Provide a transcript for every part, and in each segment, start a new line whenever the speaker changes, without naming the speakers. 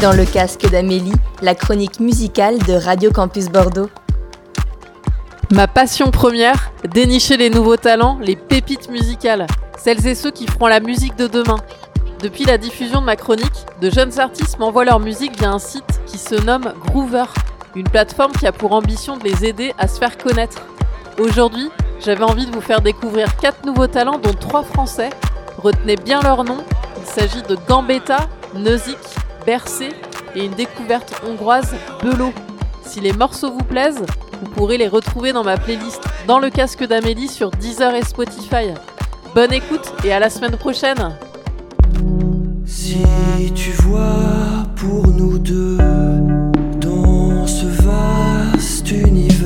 Dans le casque d'Amélie, la chronique musicale de Radio Campus Bordeaux.
Ma passion première, dénicher les nouveaux talents, les pépites musicales, celles et ceux qui feront la musique de demain. Depuis la diffusion de ma chronique, de jeunes artistes m'envoient leur musique via un site qui se nomme Groover, une plateforme qui a pour ambition de les aider à se faire connaître. Aujourd'hui, j'avais envie de vous faire découvrir quatre nouveaux talents, dont trois français. Retenez bien leur nom, il s'agit de Gambetta, Nozick et une découverte hongroise, Belot. Si les morceaux vous plaisent, vous pourrez les retrouver dans ma playlist Dans le casque d'Amélie sur Deezer et Spotify. Bonne écoute et à la semaine prochaine
Si tu vois pour nous deux dans ce vaste univers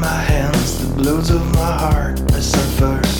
my hands, the blues of my heart, I suffer.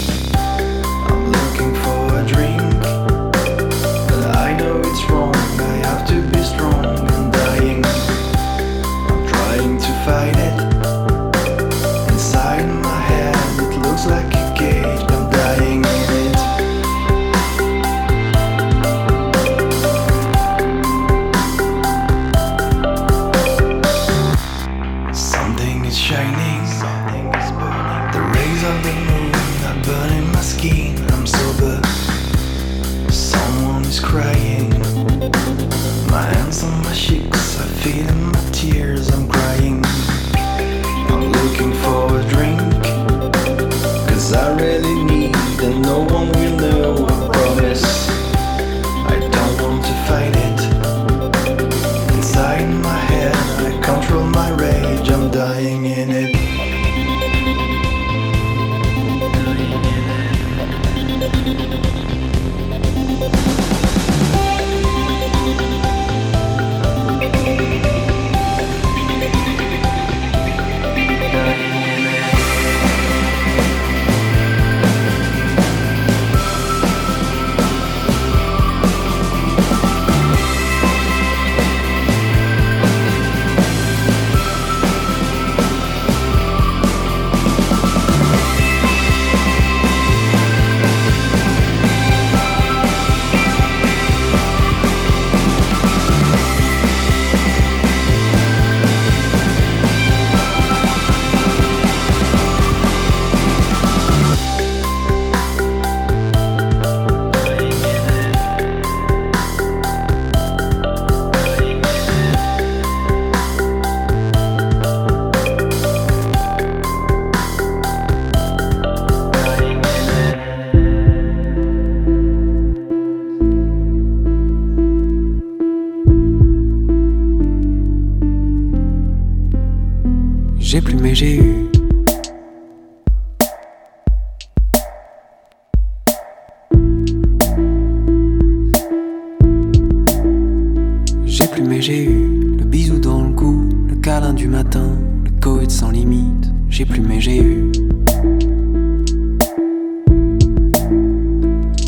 J'ai eu le bisou dans le cou, le câlin du matin, le coït sans limite. J'ai plus mais j'ai eu.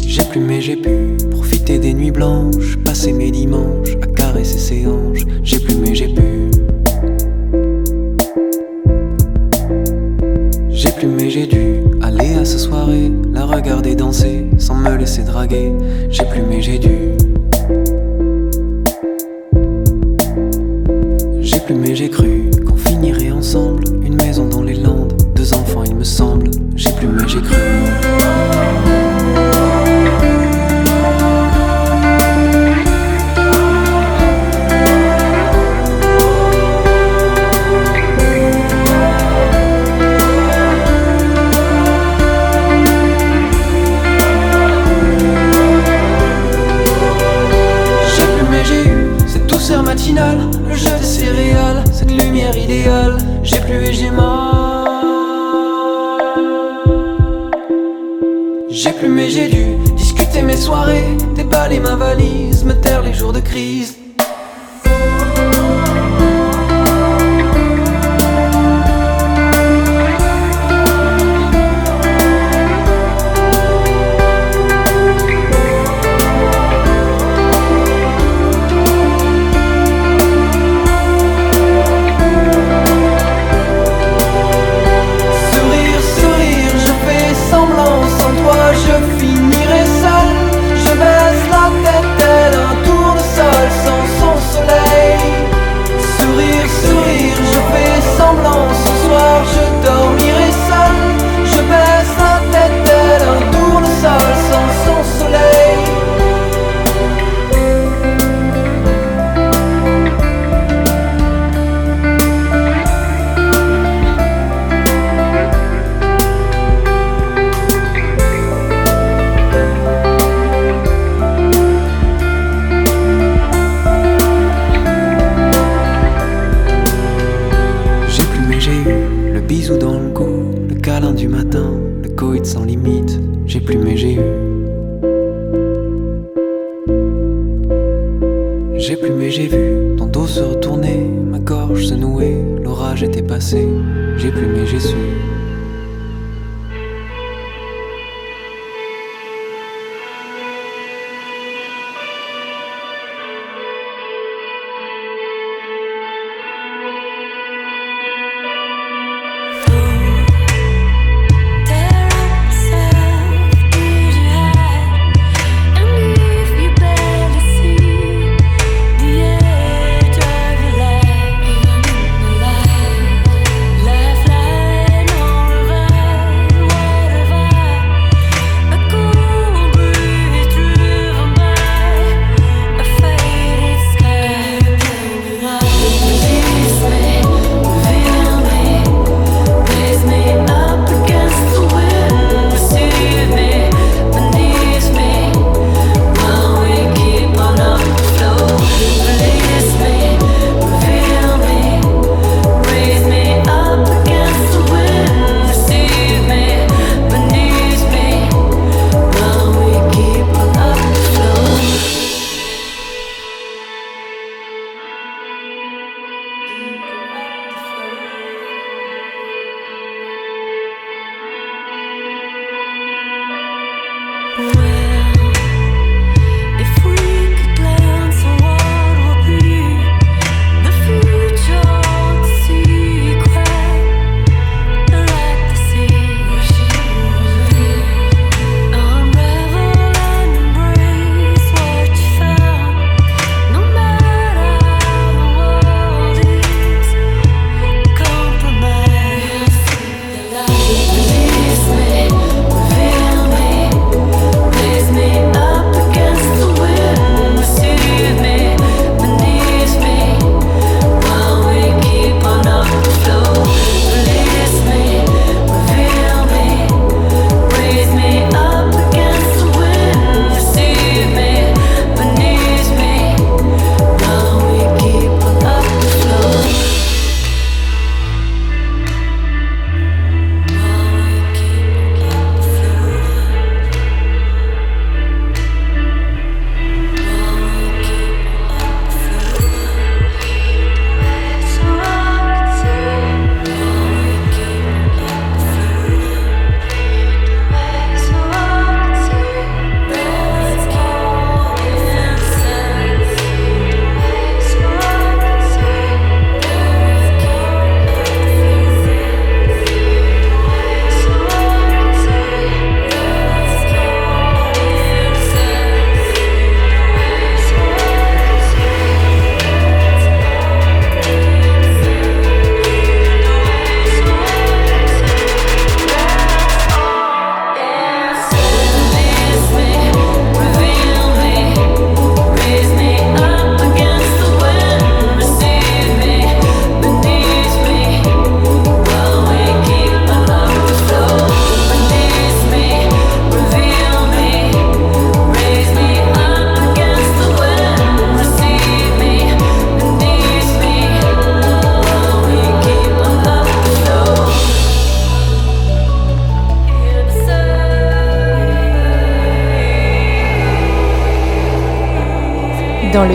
J'ai plus mais j'ai pu profiter des nuits blanches, passer mes dimanches à caresser ses hanches. J'ai plus mais j'ai pu. J'ai plus mais j'ai dû aller à ce soirée, la regarder danser sans me laisser draguer. J'ai plus mais j'ai dû. J'ai plus mais j'ai dû discuter mes soirées, déballer ma valise, me taire les jours de crise. Bisou dans le cou, le câlin du matin, le coït sans limite. J'ai plus mais j'ai eu. J'ai plus j'ai vu ton dos se retourner, ma gorge se nouer, l'orage était passé. J'ai plus mais j'ai su.